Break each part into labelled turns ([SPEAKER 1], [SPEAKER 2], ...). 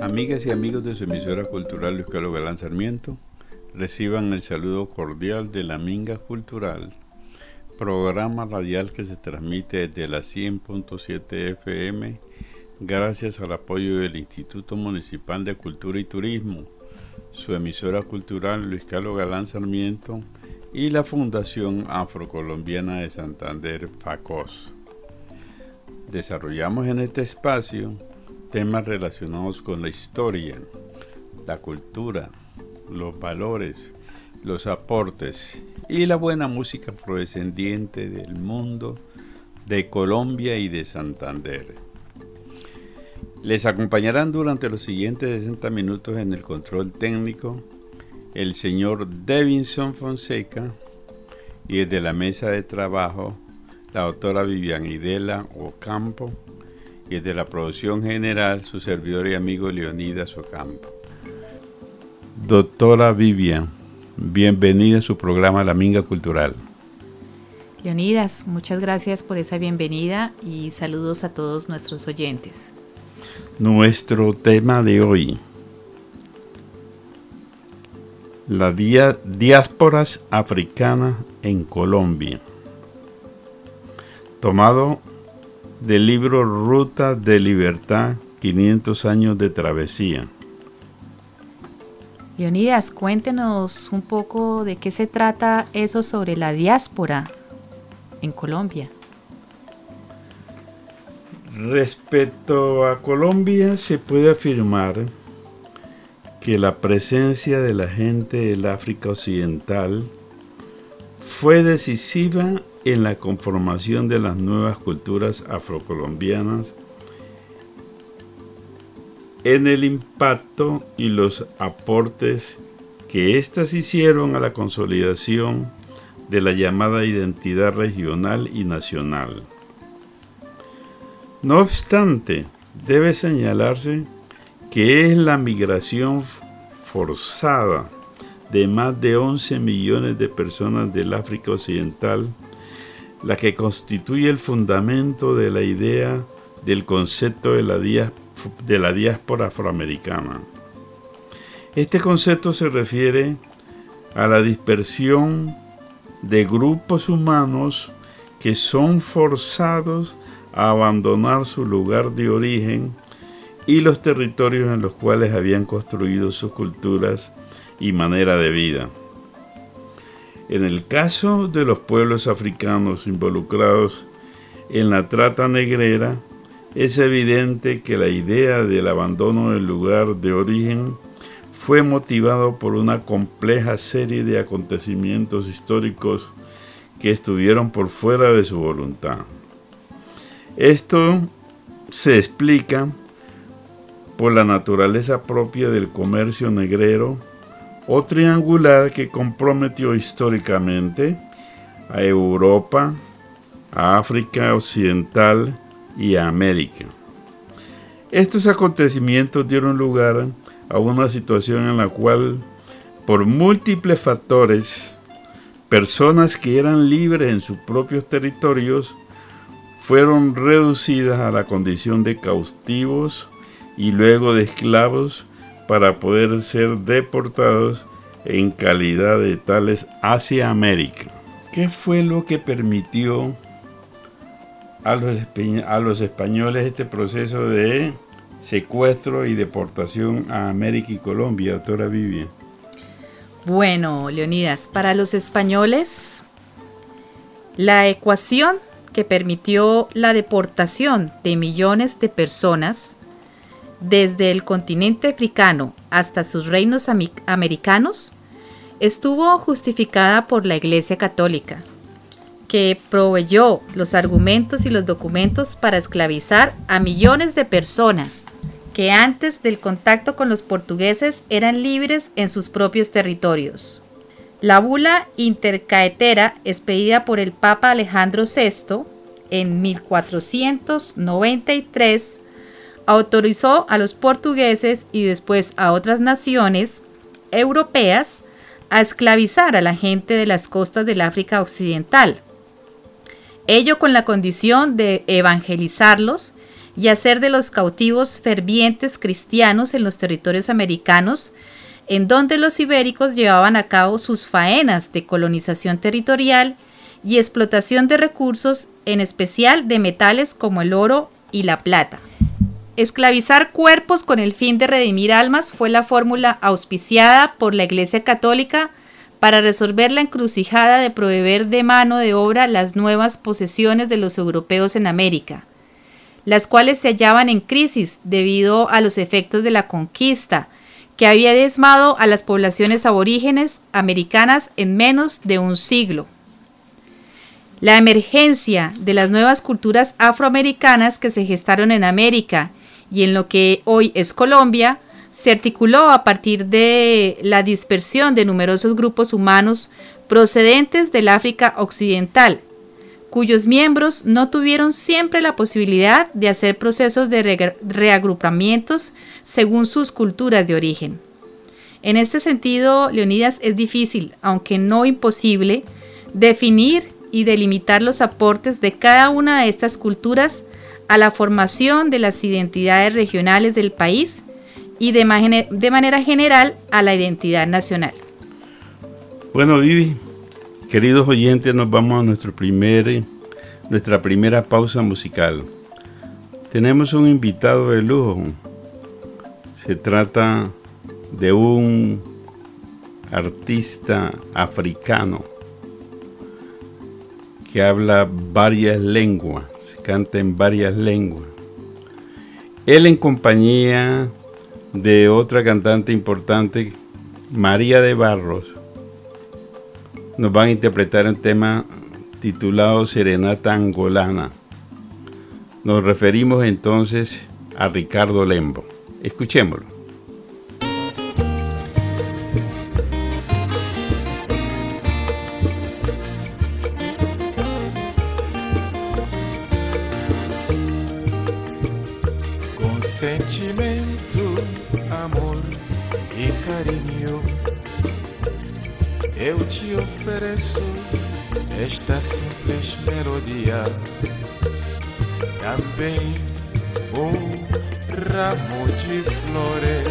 [SPEAKER 1] Amigas y amigos de su emisora cultural Luis Carlos Galán Sarmiento, reciban el saludo cordial de la Minga Cultural, programa radial que se transmite desde la 100.7 FM gracias al apoyo del Instituto Municipal de Cultura y Turismo, su emisora cultural Luis Carlos Galán Sarmiento y la Fundación Afrocolombiana de Santander, FACOS. Desarrollamos en este espacio temas relacionados con la historia, la cultura, los valores, los aportes y la buena música proveniente del mundo, de Colombia y de Santander. Les acompañarán durante los siguientes 60 minutos en el control técnico el señor Devinson Fonseca y desde la mesa de trabajo la doctora Vivian Idela Ocampo y desde la producción general su servidor y amigo Leonidas Ocampo. Doctora Vivian, bienvenida a su programa La Minga Cultural.
[SPEAKER 2] Leonidas, muchas gracias por esa bienvenida y saludos a todos nuestros oyentes.
[SPEAKER 1] Nuestro tema de hoy, la diásporas africanas en Colombia, tomado del libro Ruta de Libertad, 500 años de travesía.
[SPEAKER 2] Leonidas, cuéntenos un poco de qué se trata eso sobre la diáspora en Colombia.
[SPEAKER 1] Respecto a Colombia, se puede afirmar que la presencia de la gente del África Occidental fue decisiva en la conformación de las nuevas culturas afrocolombianas, en el impacto y los aportes que éstas hicieron a la consolidación de la llamada identidad regional y nacional. No obstante, debe señalarse que es la migración forzada de más de 11 millones de personas del África Occidental la que constituye el fundamento de la idea del concepto de la, de la diáspora afroamericana. Este concepto se refiere a la dispersión de grupos humanos que son forzados a abandonar su lugar de origen y los territorios en los cuales habían construido sus culturas y manera de vida. En el caso de los pueblos africanos involucrados en la trata negrera, es evidente que la idea del abandono del lugar de origen fue motivado por una compleja serie de acontecimientos históricos que estuvieron por fuera de su voluntad. Esto se explica por la naturaleza propia del comercio negrero o triangular que comprometió históricamente a Europa, a África Occidental y a América. Estos acontecimientos dieron lugar a una situación en la cual, por múltiples factores, personas que eran libres en sus propios territorios fueron reducidas a la condición de cautivos y luego de esclavos para poder ser deportados en calidad de tales hacia América. ¿Qué fue lo que permitió a los, españoles este proceso de secuestro y deportación a América y Colombia, doctora Vivian?
[SPEAKER 2] Bueno, Leonidas, para los españoles, la ecuación que permitió la deportación de millones de personas desde el continente africano hasta sus reinos americanos, estuvo justificada por la Iglesia Católica, que proveyó los argumentos y los documentos para esclavizar a millones de personas que antes del contacto con los portugueses eran libres en sus propios territorios. La bula intercaetera expedida por el Papa Alejandro VI en 1493 autorizó a los portugueses y después a otras naciones europeas a esclavizar a la gente de las costas del África Occidental. Ello con la condición de evangelizarlos y hacer de los cautivos fervientes cristianos en los territorios americanos, en donde los ibéricos llevaban a cabo sus faenas de colonización territorial y explotación de recursos, en especial de metales como el oro y la plata. Esclavizar cuerpos con el fin de redimir almas fue la fórmula auspiciada por la Iglesia Católica para resolver la encrucijada de proveer de mano de obra las nuevas posesiones de los europeos en América las cuales se hallaban en crisis debido a los efectos de la conquista, que había diezmado a las poblaciones aborígenes americanas en menos de un siglo. La emergencia de las nuevas culturas afroamericanas que se gestaron en América y en lo que hoy es Colombia, se articuló a partir de la dispersión de numerosos grupos humanos procedentes del África Occidental, cuyos miembros no tuvieron siempre la posibilidad de hacer procesos de reagrupamientos según sus culturas de origen. En este sentido, Leonidas, es difícil, aunque no imposible, definir y delimitar los aportes de cada una de estas culturas a la formación de las identidades regionales del país y de, manera general a la identidad nacional.
[SPEAKER 1] Bueno, Vivi, Queridos oyentes, nos vamos a nuestro primer, nuestra primera pausa musical. Tenemos un invitado de lujo. Se trata de un artista africano que habla varias lenguas, canta en varias lenguas. Él en compañía de otra cantante importante, María de Barros, nos van a interpretar un tema titulado Serenata Angolana. Nos referimos entonces a Ricardo Lembo. Escuchémoslo.
[SPEAKER 3] Sentimento, amor y cariño eu te ofereço esta simples melodia. Também um ramo de flores,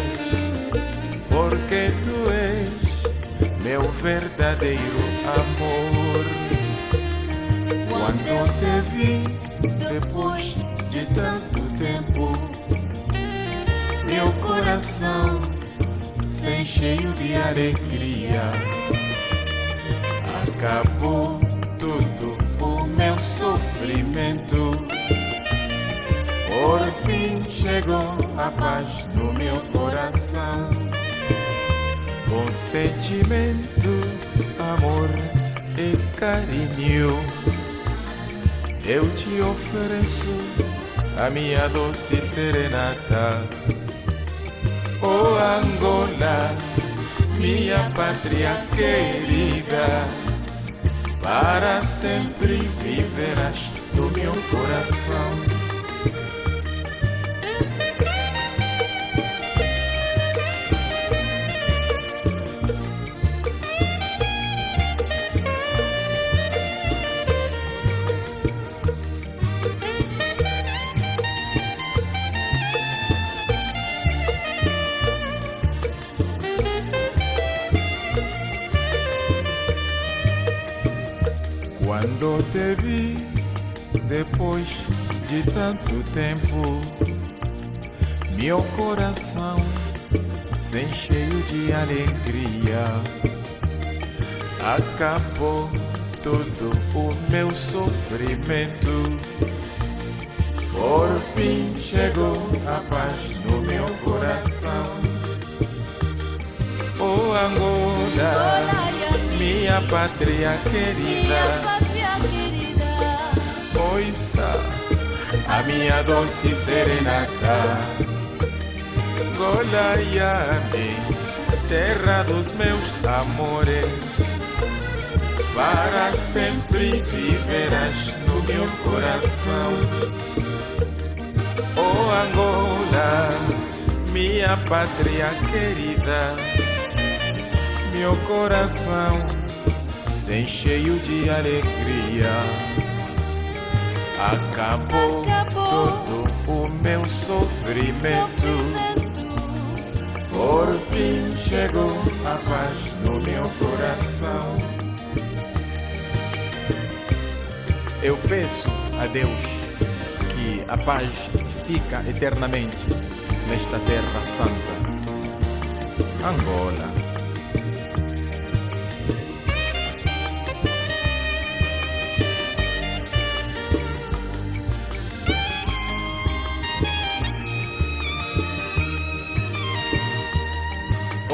[SPEAKER 3] porque tu és meu verdadeiro amor. Quando te vi depois de tanto tempo, meu coração se cheio de alegria acabou tudo o meu sofrimento. Por fim chegou a paz no meu coração. Com sentimento, amor e carinho, eu te ofereço a minha doce serenata. Oh Angola, minha pátria querida para sempre viverás no meu coração. De tanto tempo, meu coração se encheu de alegria. Acabou todo o meu sofrimento. Por fim chegou a paz no meu coração. Oh Angola, minha pátria querida ouça a minha doce serenata. Golaiane, terra dos meus amores, para sempre viverás no meu coração. Oh Angola, minha pátria querida, meu coração se cheio de alegria. Acabou, todo o meu sofrimento. Por fim chegou a paz no meu coração. Eu peço a Deus que a paz fica eternamente nesta terra santa. Angola.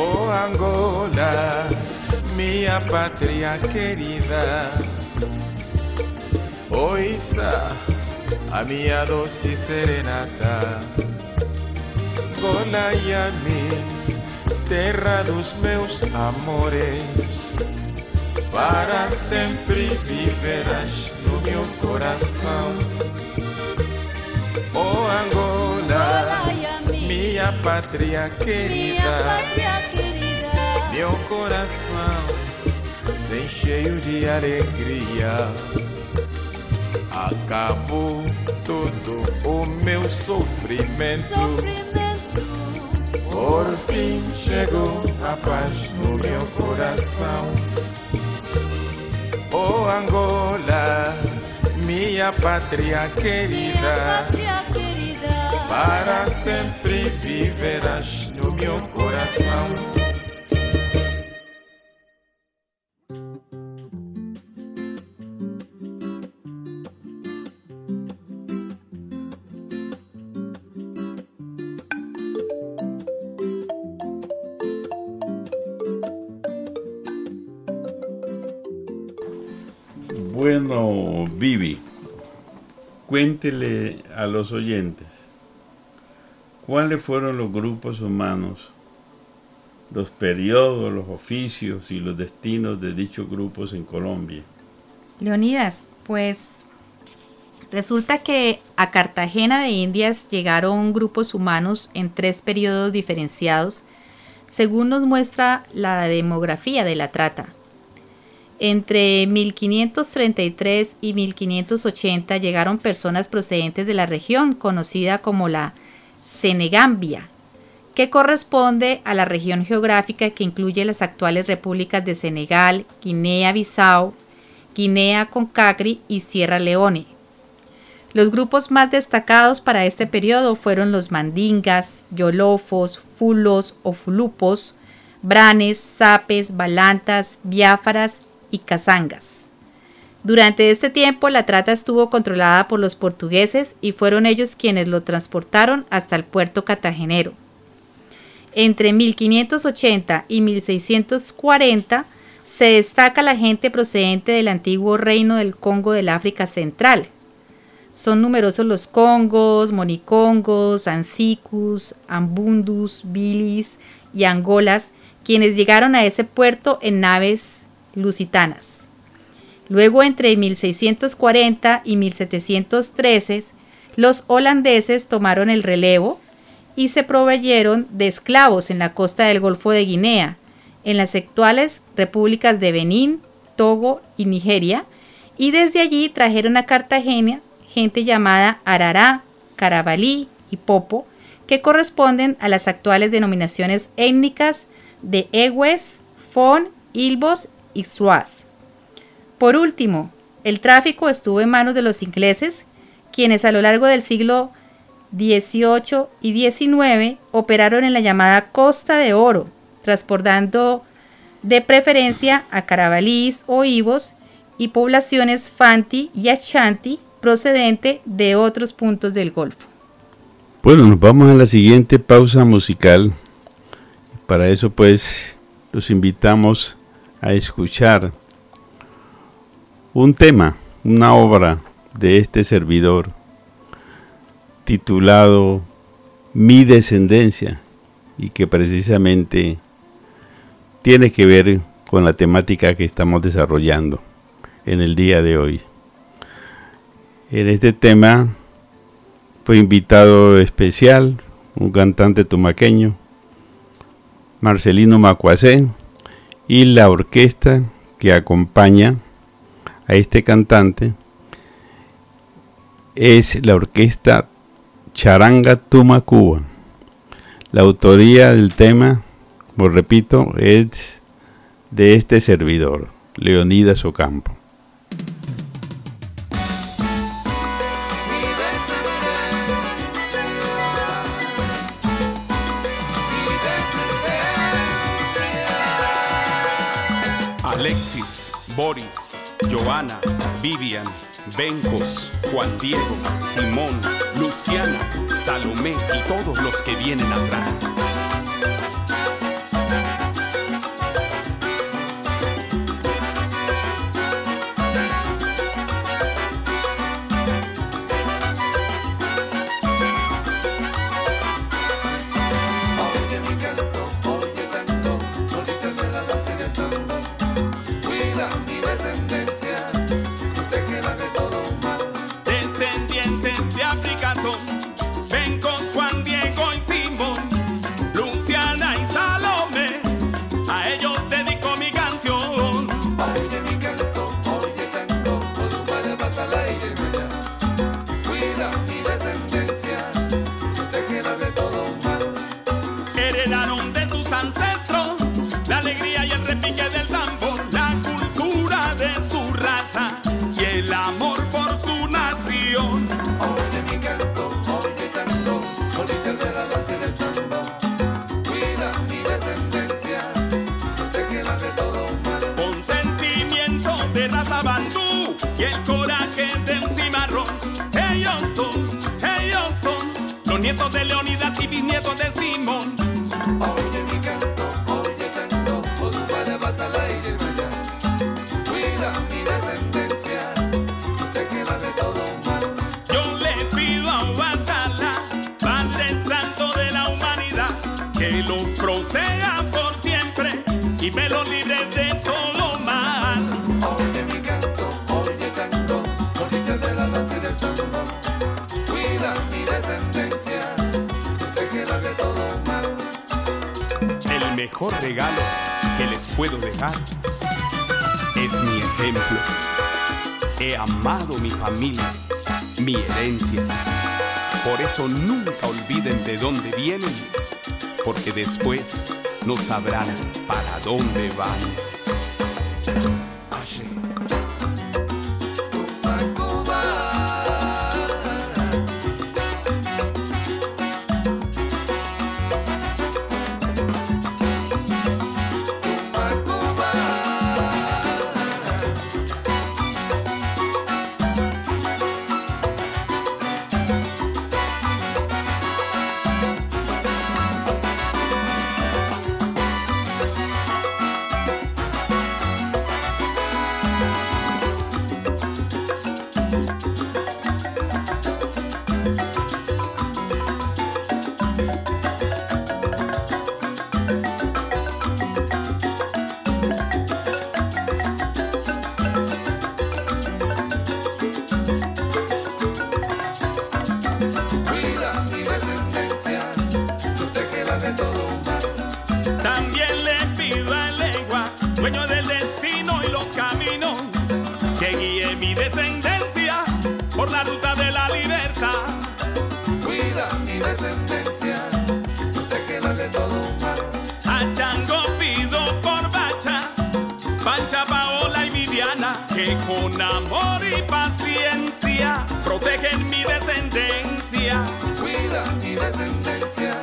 [SPEAKER 3] Oh Angola, minha pátria querida. Oiça a minha doce serenata. Golaiame, terra dos meus amores. Para sempre viverás no meu coração. Oh Angola, minha pátria querida. Meu coração sem cheio de alegria. Acabou todo o meu sofrimento. Por fim chegou a paz no meu coração. Oh Angola, minha pátria querida. Para sempre viverás no meu coração.
[SPEAKER 1] Cuéntele a los oyentes cuáles fueron los grupos humanos, los periodos, los oficios y los destinos de dichos grupos en Colombia.
[SPEAKER 2] Leonidas, pues resulta que a Cartagena de Indias llegaron grupos humanos en tres periodos diferenciados, según nos muestra la demografía de la trata. Entre 1533 y 1580 llegaron personas procedentes de la región conocida como la Senegambia, que corresponde a la región geográfica que incluye las actuales repúblicas de Senegal, Guinea-Bissau, Guinea-Conakry y Sierra Leone. Los grupos más destacados para este periodo fueron los mandingas, yolofos, fulos o fulupos, branes, sapes, balantas, biáfaras y cazangas. Durante este tiempo la trata estuvo controlada por los portugueses y fueron ellos quienes lo transportaron hasta el puerto cartagenero. Entre 1580 y 1640 se destaca la gente procedente del antiguo reino del Congo del África Central. Son numerosos los congos, monicongos, ansicus, ambundus, bilis y angolas, quienes llegaron a ese puerto en naves lusitanas. Luego, entre 1640 y 1713, los holandeses tomaron el relevo y se proveyeron de esclavos en la costa del Golfo de Guinea, en las actuales repúblicas de Benín, Togo y Nigeria, y desde allí trajeron a Cartagena gente llamada Arará, Carabalí y Popo, que corresponden a las actuales denominaciones étnicas de Egues, Fon, Ilbos y. Por último, el tráfico estuvo en manos de los ingleses, quienes a lo largo del siglo XVIII y XIX operaron en la llamada Costa de Oro, transportando de preferencia a carabalís o ibos y poblaciones Fanti y Ashanti procedente de otros puntos del Golfo.
[SPEAKER 1] Bueno, nos vamos a la siguiente pausa musical. Para eso pues los invitamos a escuchar un tema, una obra de este servidor titulado Mi descendencia y que precisamente tiene que ver con la temática que estamos desarrollando en el día de hoy. En este tema Fue invitado especial un cantante tumaqueño, Marcelino Macuacé, y la orquesta que acompaña a este cantante es la orquesta Charanga Tumacuba. La autoría del tema, como repito, es de este servidor, Leonidas Ocampo.
[SPEAKER 4] Boris, Joana, Vivian, Bencos, Juan Diego, Simón, Luciana, Salomé y todos los que vienen atrás. De Leonidas y bisnietos de Simón. Regalo que les puedo dejar es mi ejemplo. He amado mi familia, mi herencia. Por eso nunca olviden de dónde vienen, porque después no sabrán para dónde van. Con amor y paciencia protegen mi descendencia.
[SPEAKER 3] Cuida mi descendencia,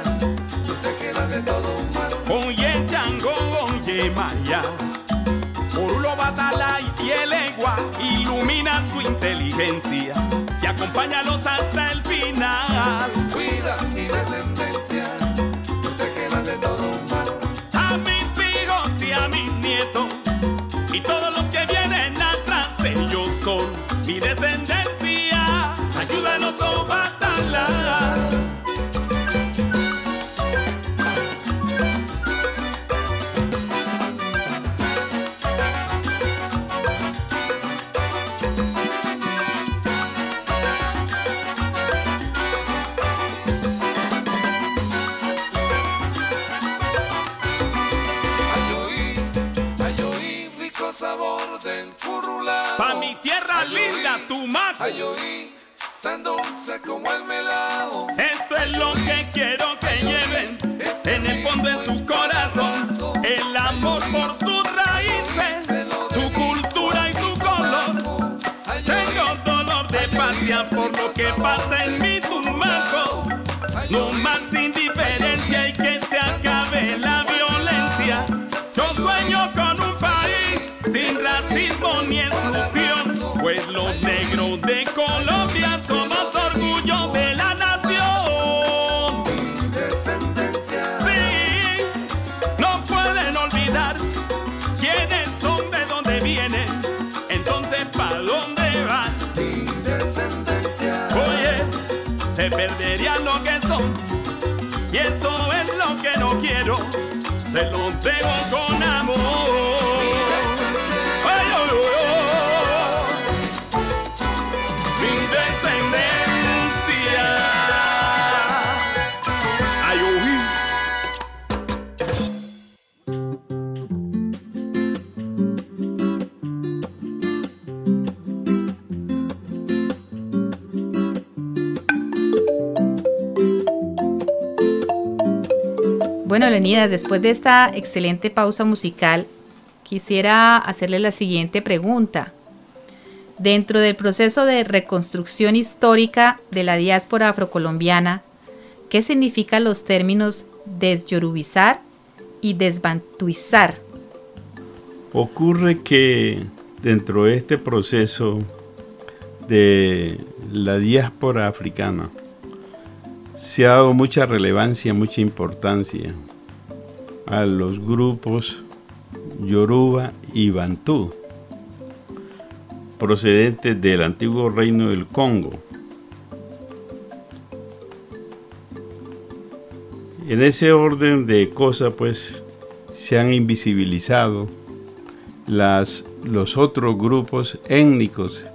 [SPEAKER 3] quedas de todo mal.
[SPEAKER 4] Oye Chango, oye Maya, Orulo Batala y Pielegua ilumina su inteligencia y acompáñalos hasta Ayúdanos, oh Batala.
[SPEAKER 3] Oí, tan dulce como el melao.
[SPEAKER 4] Esto es lo que quiero que lleven en el fondo de su corazón. El amor por sus raíces, su cultura y su color. Tengo dolor de patria por lo que pasa en mi Tumaco. No más indiferencia y que se acabe la violencia. Yo sueño con un país sin racismo ni exclusión. Pues los negros se perderían lo que son, y eso es lo que no quiero, se lo entrego con amor. Ay, ay, ay.
[SPEAKER 2] Después de esta excelente pausa musical, quisiera hacerle la siguiente pregunta. Dentro del proceso de reconstrucción histórica de la diáspora afrocolombiana, ¿qué significan los términos desyorubizar y desbantuizar?
[SPEAKER 1] Ocurre que dentro de este proceso de la diáspora africana se ha dado mucha relevancia, mucha importancia a los grupos Yoruba y Bantú, procedentes del antiguo reino del Congo. En ese orden de cosas, pues, se han invisibilizado las, los otros grupos étnicos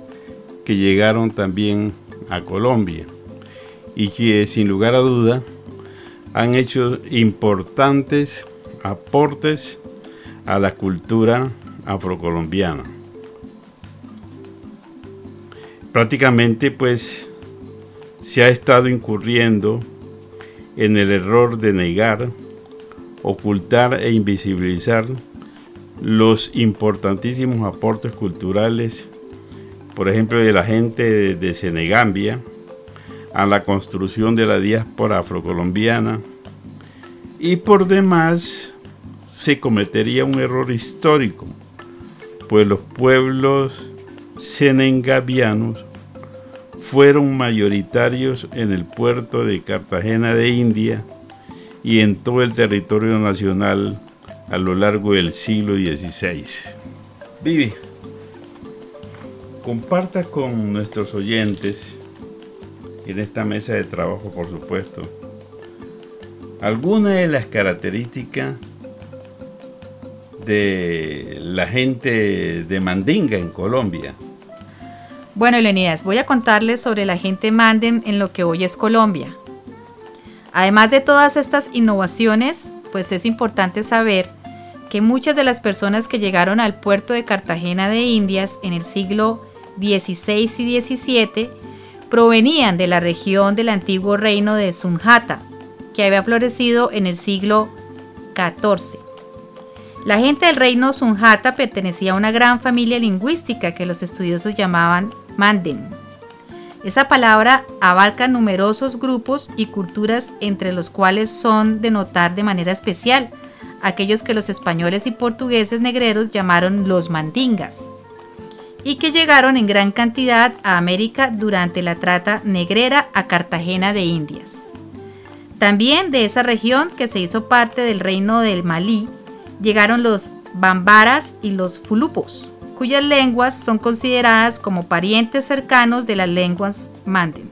[SPEAKER 1] que llegaron también a Colombia y que sin lugar a duda han hecho importantes aportes a la cultura afrocolombiana. Prácticamente pues se ha estado incurriendo en el error de negar, ocultar e invisibilizar los importantísimos aportes culturales, por ejemplo, de la gente de, Senegambia, a la construcción de la diáspora afrocolombiana y por demás se cometería un error histórico, pues los pueblos senengabianos fueron mayoritarios en el puerto de Cartagena de India y en todo el territorio nacional a lo largo del siglo XVI. Vivi, comparta con nuestros oyentes en esta mesa de trabajo, por supuesto, algunas de las características de la gente de Mandinga en Colombia.
[SPEAKER 2] Bueno, Leonidas, voy a contarles sobre la gente Manden en lo que hoy es Colombia. Además de todas estas innovaciones, pues es importante saber que muchas de las personas que llegaron al puerto de Cartagena de Indias en el siglo XVI y XVII provenían de la región del antiguo reino de Sunjata, que había florecido en el siglo XIV. La gente del reino Sunjata pertenecía a una gran familia lingüística que los estudiosos llamaban Manden. Esa palabra abarca numerosos grupos y culturas entre los cuales son de notar de manera especial aquellos que los españoles y portugueses negreros llamaron los mandingas y que llegaron en gran cantidad a América durante la trata negrera a Cartagena de Indias. También de esa región que se hizo parte del reino del Malí llegaron los bambaras y los fulupos, cuyas lenguas son consideradas como parientes cercanos de las lenguas manden.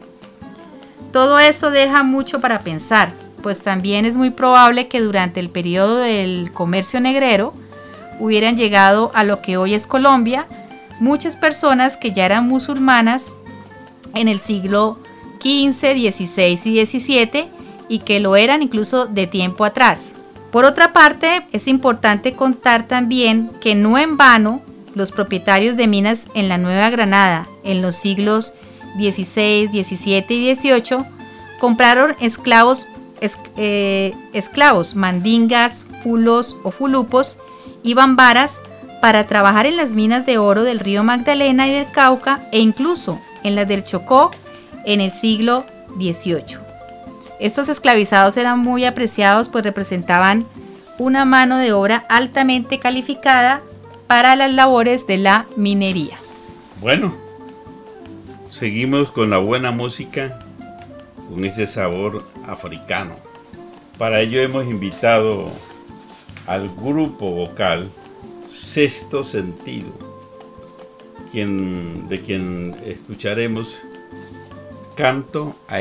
[SPEAKER 2] Todo esto deja mucho para pensar, pues también es muy probable que durante el periodo del comercio negrero hubieran llegado a lo que hoy es Colombia muchas personas que ya eran musulmanas en el siglo XV, XVI y XVII y que lo eran incluso de tiempo atrás. Por otra parte, es importante contar también que no en vano los propietarios de minas en la Nueva Granada en los siglos XVI, XVII y XVIII compraron esclavos, es- eh, esclavos, mandingas, fulos o fulupos y bambaras para trabajar en las minas de oro del río Magdalena y del Cauca e incluso en las del Chocó en el siglo XVIII. Estos esclavizados eran muy apreciados pues representaban una mano de obra altamente calificada para las labores de la minería.
[SPEAKER 5] Bueno, seguimos con la buena música, con ese sabor africano. Para ello hemos invitado al grupo vocal Sexto Sentido, de quien escucharemos Canto a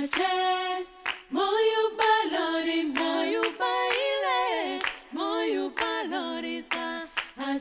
[SPEAKER 6] My moją baloriza, baile, moją
[SPEAKER 2] baloriza, a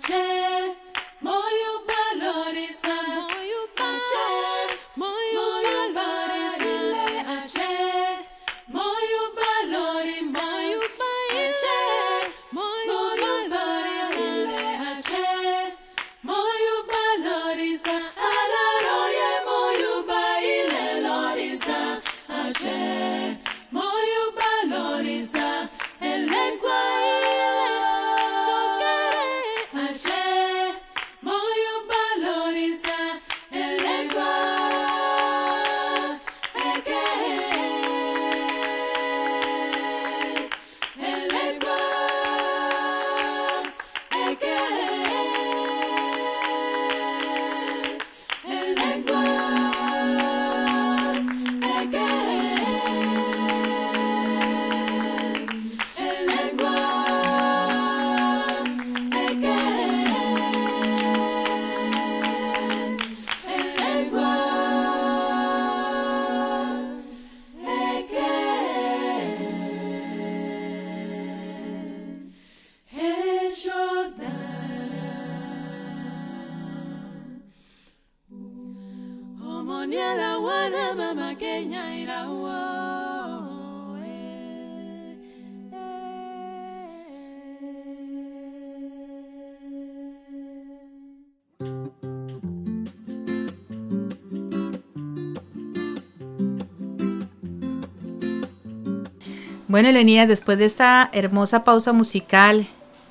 [SPEAKER 2] Después de esta hermosa pausa musical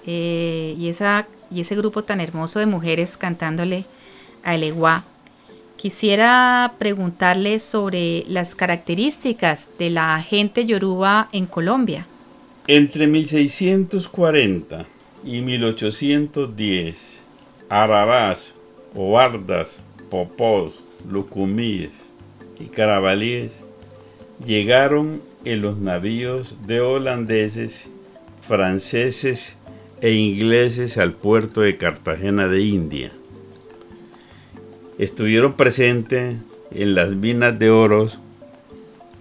[SPEAKER 2] eh, y, esa, y ese grupo tan hermoso de mujeres cantándole a Eleguá, quisiera preguntarle sobre las características de la gente yoruba en Colombia.
[SPEAKER 5] Entre 1640 y 1810, ararás, obardas, popós, lucumíes y carabalíes llegaron en los navíos de holandeses, franceses e ingleses al puerto de Cartagena de India. Estuvieron presentes
[SPEAKER 1] en las minas de oro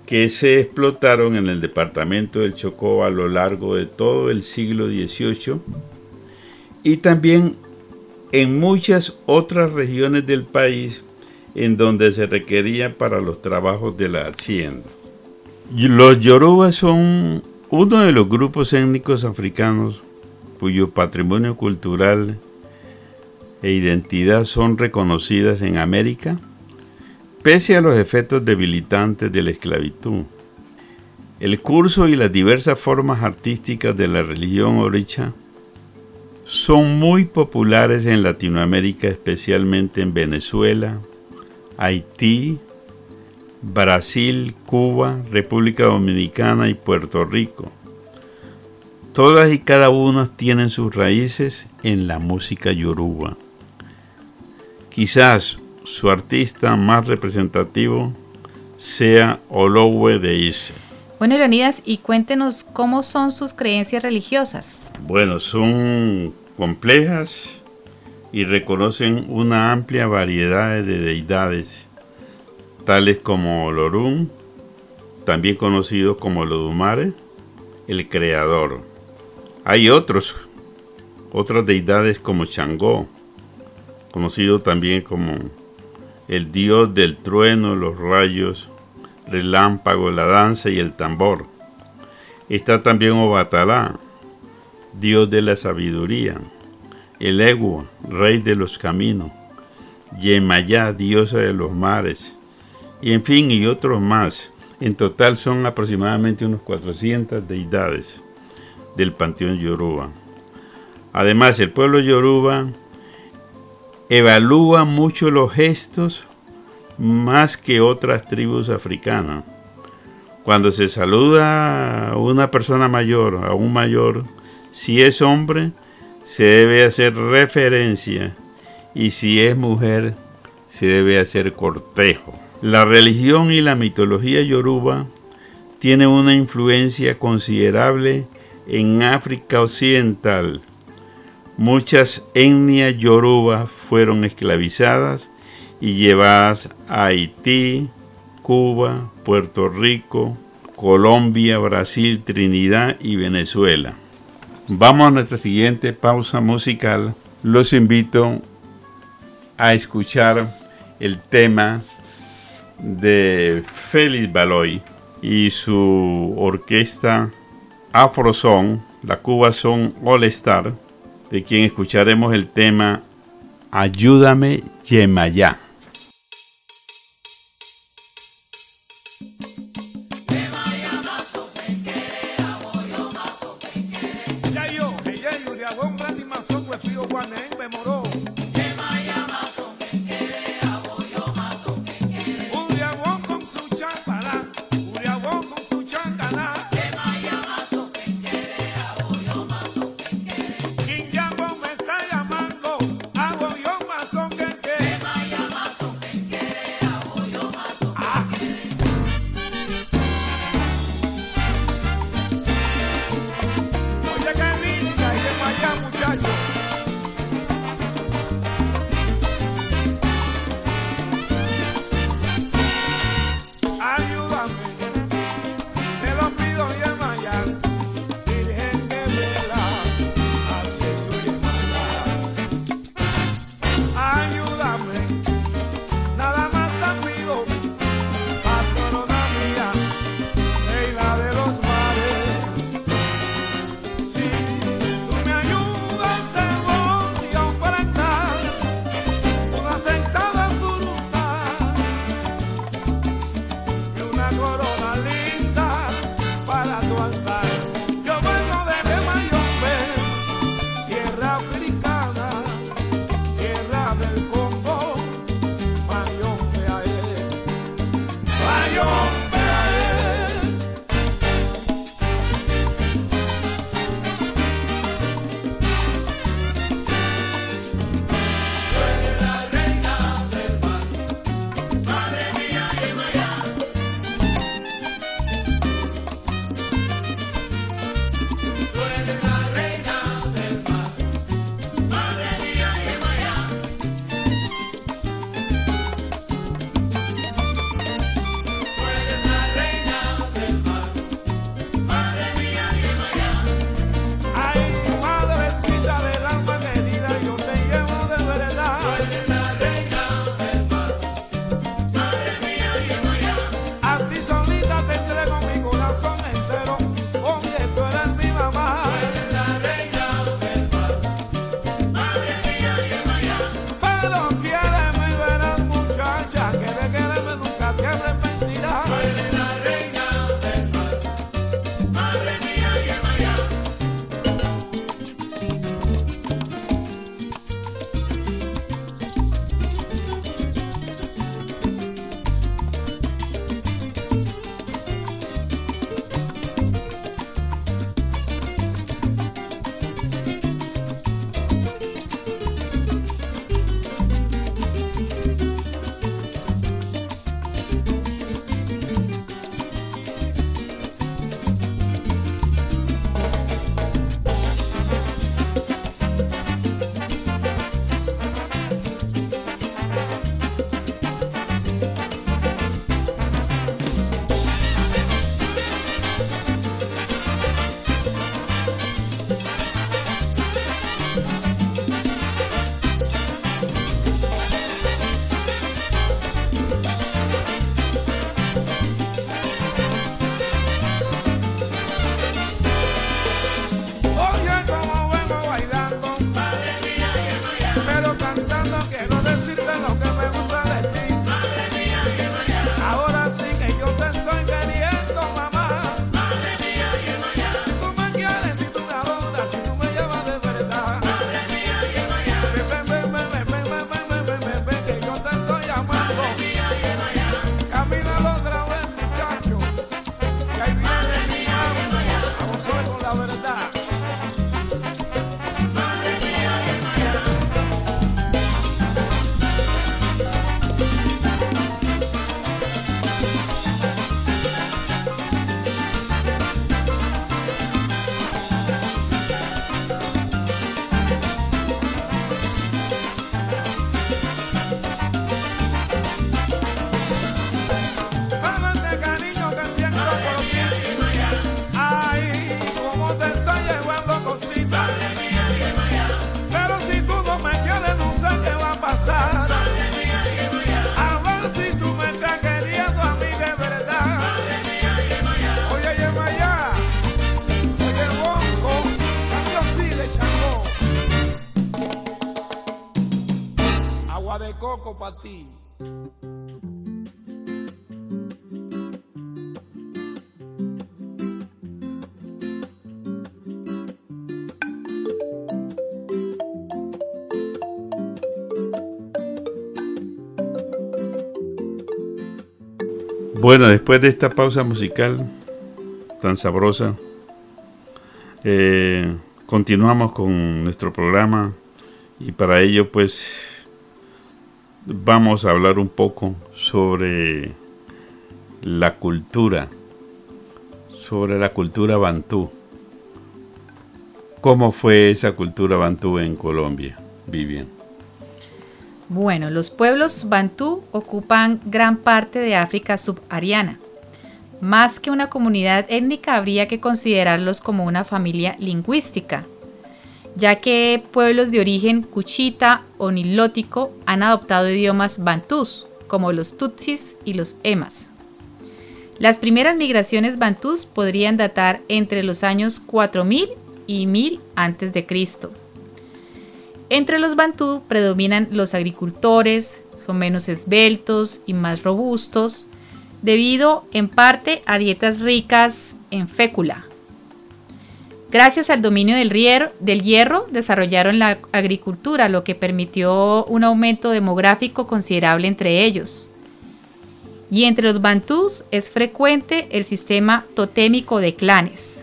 [SPEAKER 1] que se explotaron en el departamento del Chocó a lo largo de todo el siglo XVIII y también en muchas otras regiones del país en donde se requería para los trabajos de la hacienda. Los yorubas son uno de los grupos étnicos africanos cuyo patrimonio cultural e identidad son reconocidas en América, pese a los efectos debilitantes de la esclavitud. El curso y las diversas formas artísticas de la religión oricha son muy populares en Latinoamérica, especialmente en Venezuela, Haití, Brasil, Cuba, República Dominicana y Puerto Rico. Todas y cada una tienen sus raíces en la música yoruba. Quizás su artista más representativo sea Olowe de Ise.
[SPEAKER 2] Bueno, Leonidas, y cuéntenos cómo son sus creencias religiosas.
[SPEAKER 1] Bueno, son complejas y reconocen una amplia variedad de deidades, tales como Olorun, también conocido como Lodumare, el creador. Hay otros, otras deidades como Changó, conocido también como el dios del trueno, los rayos, relámpago, la danza y el tambor. Está también Obatalá, dios de la sabiduría, el Egua, rey de los caminos, Yemayá, diosa de los mares, y en fin, y otros más. En total son aproximadamente unos 400 deidades del panteón Yoruba. Además, el pueblo Yoruba evalúa mucho los gestos más que otras tribus africanas. Cuando se saluda a una persona mayor, a un mayor, si es hombre, se debe hacer referencia y si es mujer, se debe hacer cortejo. La religión y la mitología yoruba tienen una influencia considerable en África Occidental. Muchas etnias yoruba fueron esclavizadas y llevadas a Haití, Cuba, Puerto Rico, Colombia, Brasil, Trinidad y Venezuela. Vamos a nuestra siguiente pausa musical. Los invito a escuchar el tema de Félix Baloy y su orquesta Afroson, la Cuba Son All Star, de quien escucharemos el tema Ayúdame Yemayá. Bueno, después de esta pausa musical tan sabrosa, eh, continuamos con nuestro programa y para ello pues vamos a hablar un poco sobre la cultura, sobre la cultura bantú. ¿Cómo fue esa cultura bantú en Colombia, Vivian?
[SPEAKER 2] Bueno, los pueblos bantú ocupan gran parte de África subsahariana. Más que una comunidad étnica, habría que considerarlos como una familia lingüística, ya que pueblos de origen cuchita o nilótico han adoptado idiomas bantús, como los tutsis y los emas. Las primeras migraciones bantús podrían datar entre los años 4000 y 1000 a.C. Entre los bantú predominan los agricultores, son menos esbeltos y más robustos, debido en parte a dietas ricas en fécula. Gracias al dominio del, rier- del hierro desarrollaron la agricultura, lo que permitió un aumento demográfico considerable entre ellos. Y entre los bantús es frecuente el sistema totémico de clanes.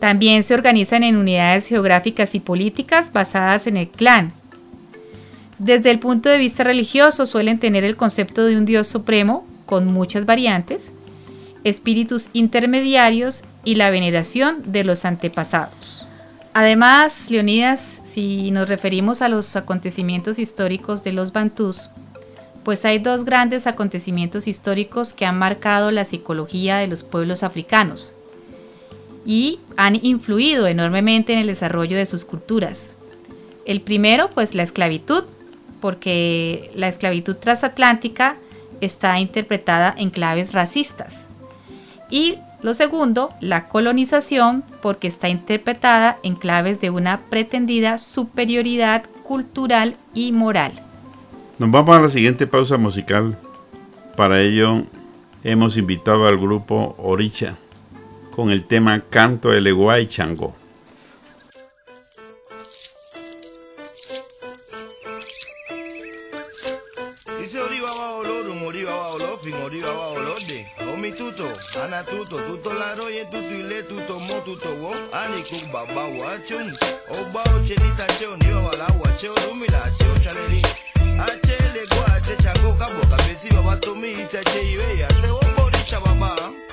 [SPEAKER 2] También se organizan en unidades geográficas y políticas basadas en el clan. Desde el punto de vista religioso suelen tener el concepto de un Dios supremo con muchas variantes, espíritus intermediarios y la veneración de los antepasados. Además, Leonidas, si nos referimos a los acontecimientos históricos de los bantús, pues hay dos grandes acontecimientos históricos que han marcado la psicología de los pueblos africanos y han influido enormemente en el desarrollo de sus culturas. El primero, pues la esclavitud, porque la esclavitud transatlántica está interpretada en claves racistas. Y lo segundo, la colonización, porque está interpretada en claves de una pretendida superioridad cultural y moral.
[SPEAKER 1] Nos vamos a la siguiente pausa musical. Para ello hemos invitado al grupo Oricha con el tema Canto de Leguay Chango.
[SPEAKER 7] Dice Oriba va olor, Oriba va olor, fin Oriba va olor de. Omi tuto, ana tuto, tuto la roye, tuto ile, tuto mo, tuto wo, ani kuk baba wachun. Oba ochenita cheo, ni baba la wacheo, rumila cheo chaleli. Ache le gua, ache chango kabo, kabesi baba tomi, ise ache ibe, ase wo borisha baba.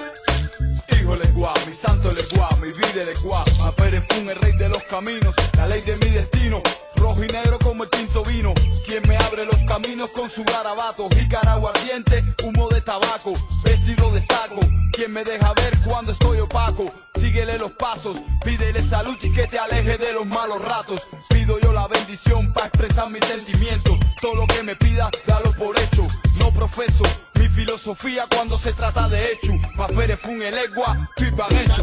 [SPEAKER 8] Hijo mi santo Leguá, mi vida Leguá. Mapere Fun, el rey de los caminos, la ley de mi destino. Rojo y negro como el tinto vino. Quien me abre los caminos con su garabato. Jícara aguardiente, humo de tabaco, vestido de saco. Quien me deja ver cuando estoy opaco. Síguele los pasos, pídele salud y que te aleje de los malos ratos. Pido yo la bendición para expresar mis sentimientos. Todo lo que me pida, dalo por hecho. No profeso mi filosofía cuando se trata de hecho. Mafere fun el egua, pipan hecho.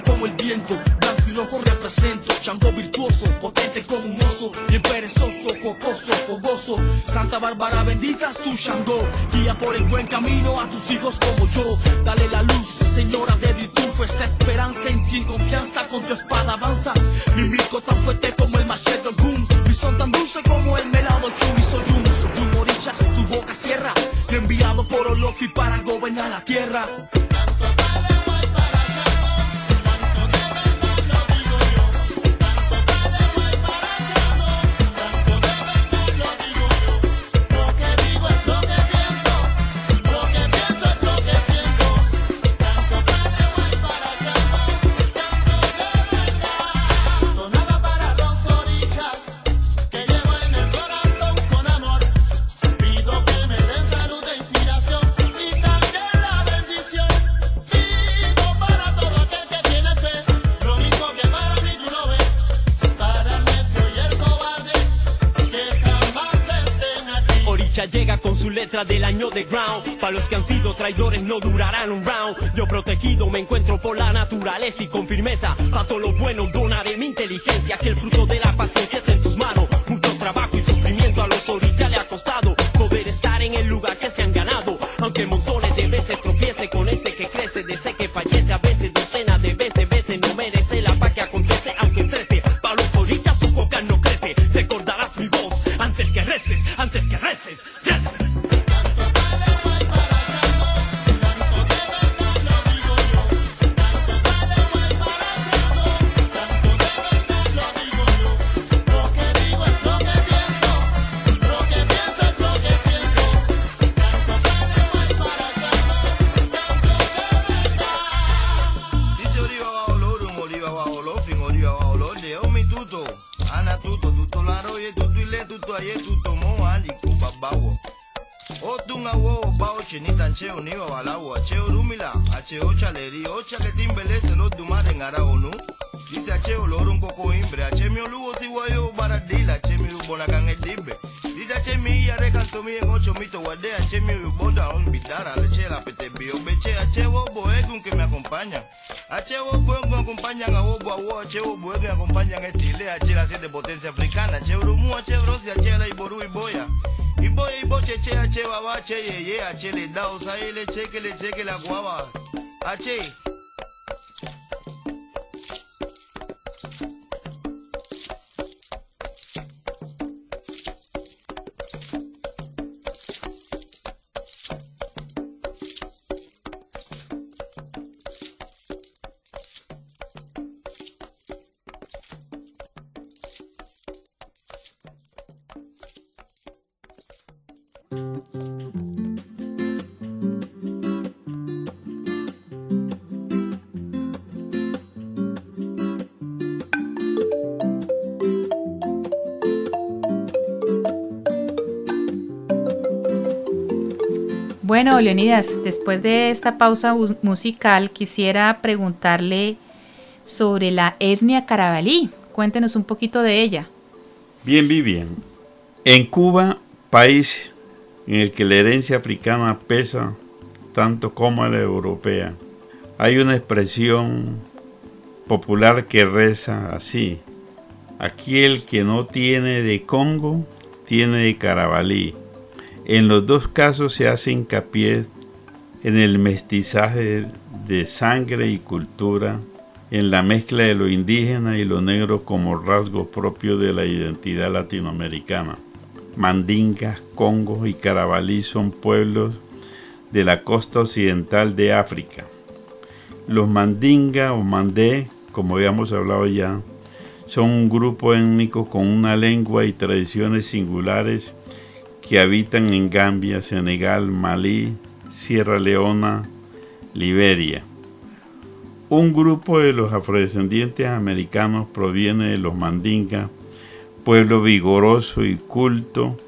[SPEAKER 9] Como el viento. Blanco y rojo represento Chango virtuoso, potente como un oso Bien perezoso, jocoso, fogoso. Santa Bárbara bendita es tu Shango. Guía por el buen camino a tus hijos como yo. Dale la luz, señora de virtud Esa esperanza en ti, confianza con tu espada avanza. Mi mico tan fuerte como el machete boom Mi son tan dulce como el melado chum Y soy un, soy un morichas, tu boca cierra. Enviado por Olofi para gobernar la tierra del año de ground. Para los que han sido traidores no durarán un round. Yo protegido me encuentro por la naturaleza y con firmeza. A todo lo bueno donaré mi inteligencia. Que el fruto de la paciencia está en tus manos. Mucho trabajo y sufrimiento a los orillas le ha costado. Poder estar en el lugar que se han ganado. Aunque montones de veces tropiece con ese que crece. De ese que fallece
[SPEAKER 7] tuto laro, ye tuto ile, tuto aye, tuto mo, ali, kuba bawo. O tunga wo, bao chinita nche univa balawo, ache orumila, ache ochaleri, ocha que timbele se lo dumare ngara onu. Dice ache olorun koko imbre, ache mi olugo si wayo baradila, ache mi ubona kan edibe. Dice ache mi yare kanto mi en ocho mito wade, ache mi uboda on bidara, leche la pete bio, beche ache wobo egun que me acompaña. Ache wobo egun acompañan a wobo a wo, ache wobo egun acompañan a estile, ache la siete potencia africana, ache urumu, ache brosi, ache la iboru iboya. Iboya ibo cheche ache baba ache yeye ache le da osa le cheque le cheque la guava. Ache.
[SPEAKER 2] Bueno, Leonidas, después de esta pausa mus- musical, quisiera preguntarle sobre la etnia carabalí. Cuéntenos un poquito de ella.
[SPEAKER 1] Bien, bien. En Cuba, país en el que la herencia africana pesa tanto como la europea, hay una expresión popular que reza así. Aquel que no tiene de Congo, tiene de Carabalí. En los dos casos se hace hincapié en el mestizaje de sangre y cultura, en la mezcla de lo indígena y lo negro como rasgo propio de la identidad latinoamericana. Mandingas, Congo y Carabalí son pueblos de la costa occidental de África. Los Mandinga o Mandé, como habíamos hablado ya, son un grupo étnico con una lengua y tradiciones singulares que habitan en Gambia, Senegal, Malí, Sierra Leona, Liberia. Un grupo de los afrodescendientes americanos proviene de los Mandinga, pueblo vigoroso y culto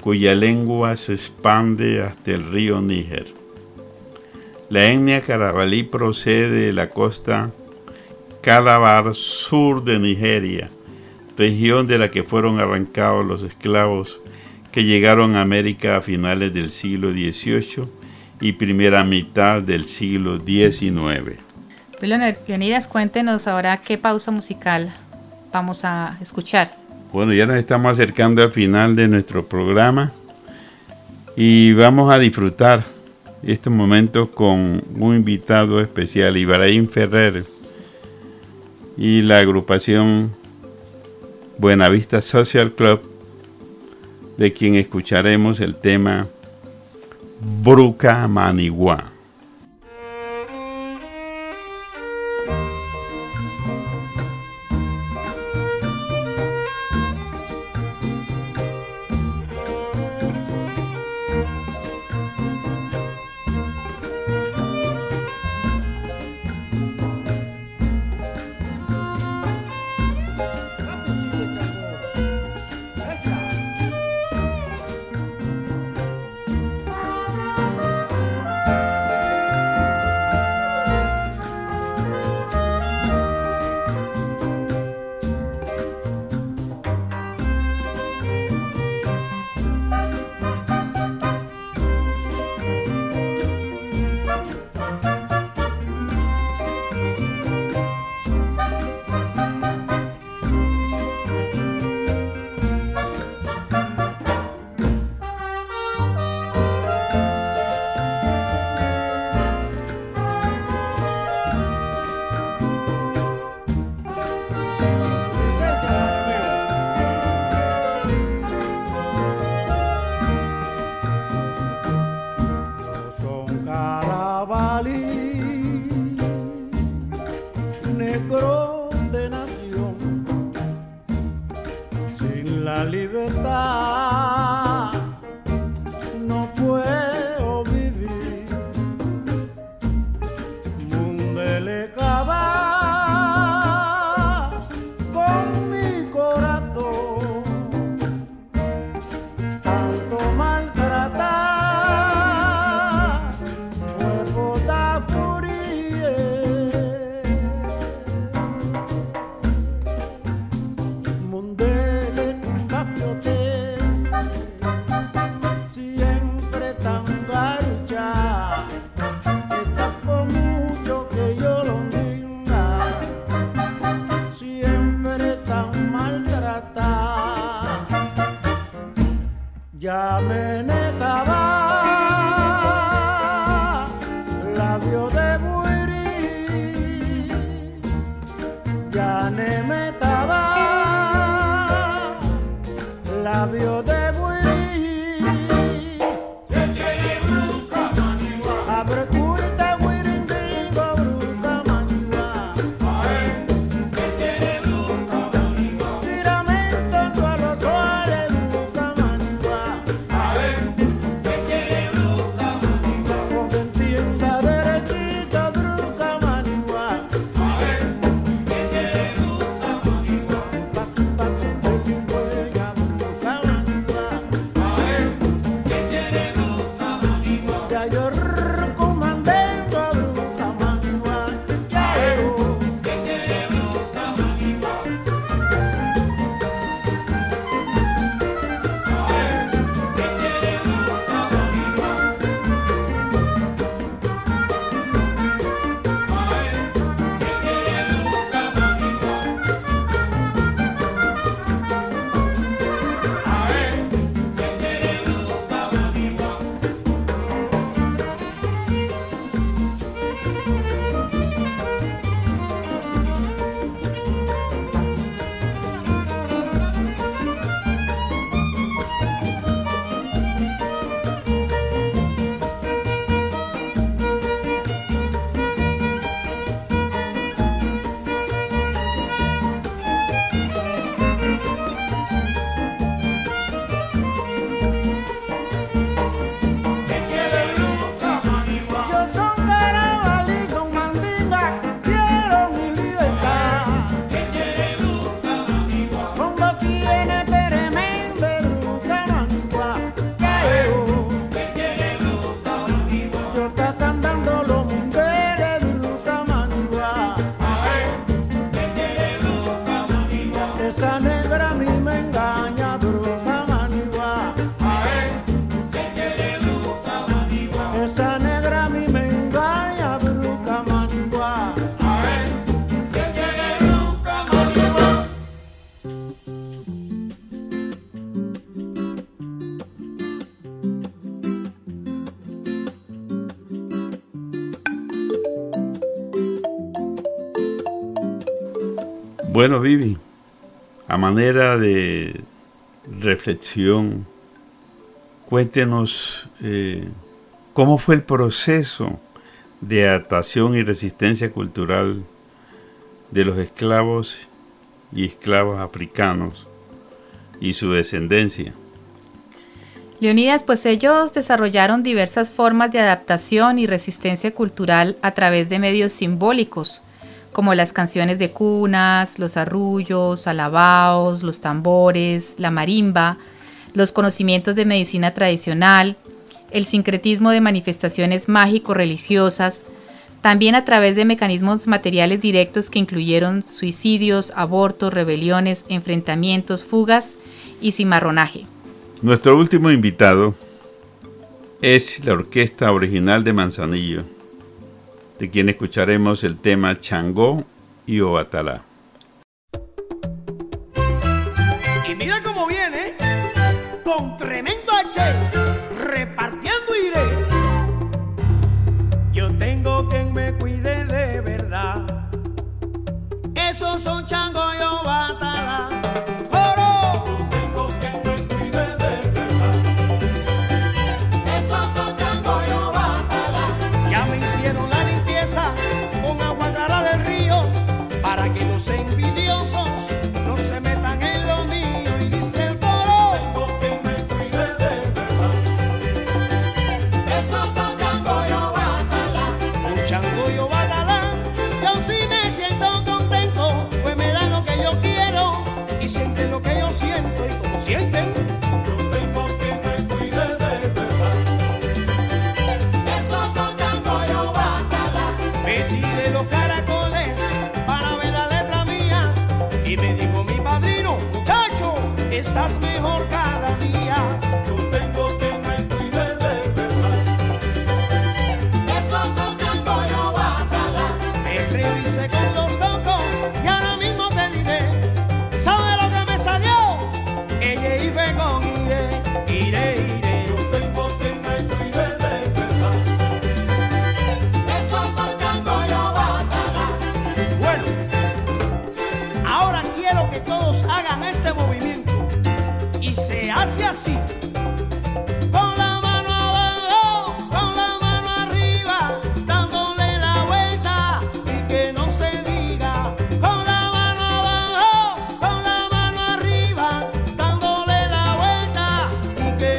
[SPEAKER 1] cuya lengua se expande hasta el río Níger. La etnia carabalí procede de la costa Calabar sur de Nigeria, región de la que fueron arrancados los esclavos que llegaron a América a finales del siglo XVIII y primera mitad del siglo XIX.
[SPEAKER 2] Leon- Leonidas, cuéntenos ahora qué pausa musical vamos a escuchar.
[SPEAKER 1] Bueno, ya nos estamos acercando al final de nuestro programa y vamos a disfrutar estos momentos con un invitado especial, Ibrahim Ferrer, y la agrupación Buenavista Social Club, de quien escucharemos el tema Bruca Manigua.
[SPEAKER 10] Jamen eta ba manera de reflexión, cuéntenos eh, cómo fue el proceso de adaptación y resistencia cultural de los esclavos y esclavas africanos y su descendencia.
[SPEAKER 2] Leonidas, pues ellos desarrollaron diversas formas de adaptación y resistencia cultural a través de medios simbólicos, como las canciones de cunas, los arrullos, alabaos, los tambores, la marimba, los conocimientos de medicina tradicional, el sincretismo de manifestaciones mágico-religiosas, también a través de mecanismos materiales directos que incluyeron suicidios, abortos, rebeliones, enfrentamientos, fugas y cimarronaje.
[SPEAKER 10] Nuestro último invitado es la orquesta original de Manzanillo, de quien escucharemos el tema Changó y Obatalá.
[SPEAKER 11] Y mira cómo viene, con tremendo H, repartiendo iré. Yo tengo quien me cuide de verdad. Esos son chango y obatala.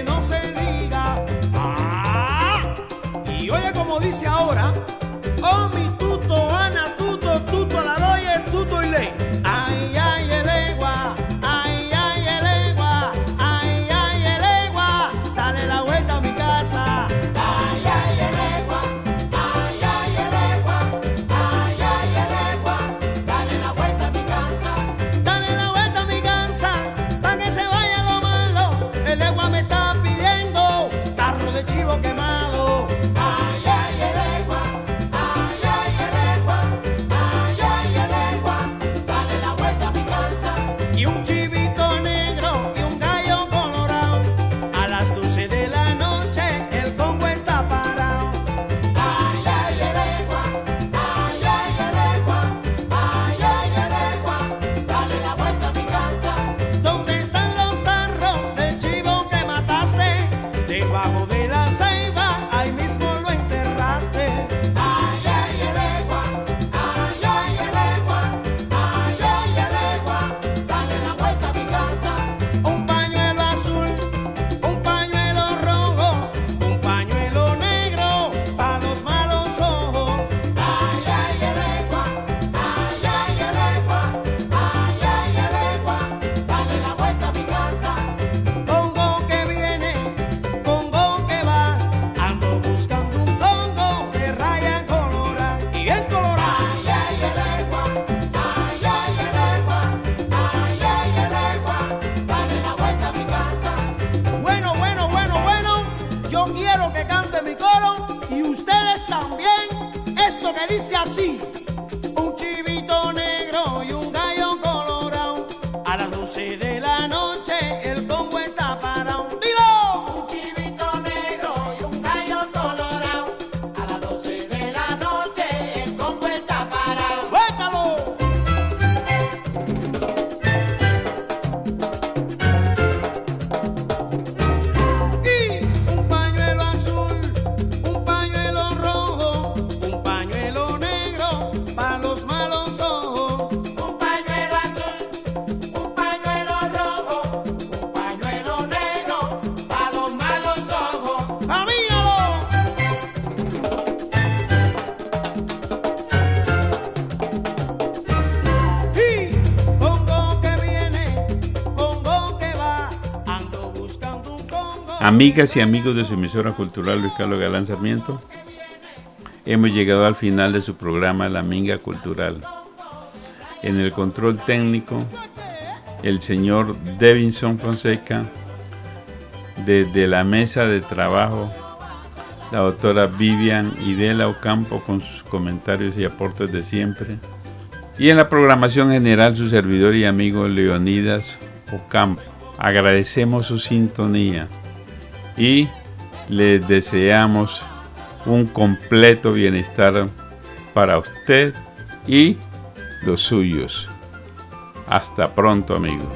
[SPEAKER 11] no se diga. ¡Ah! Y oye como dice ahora, oh mi tuto delícia assim.
[SPEAKER 1] Amigas y amigos de su emisora cultural Luis Carlos Galán Sarmiento, hemos llegado al final de su programa La Minga Cultural. En el control técnico, el señor Devinson Fonseca, desde la mesa de trabajo, la doctora Vivian Idela Ocampo con sus comentarios y aportes de siempre. Y en la programación general, su servidor y amigo Leonidas Ocampo. Agradecemos su sintonía y les deseamos un completo bienestar para usted y los suyos. Hasta pronto amigos.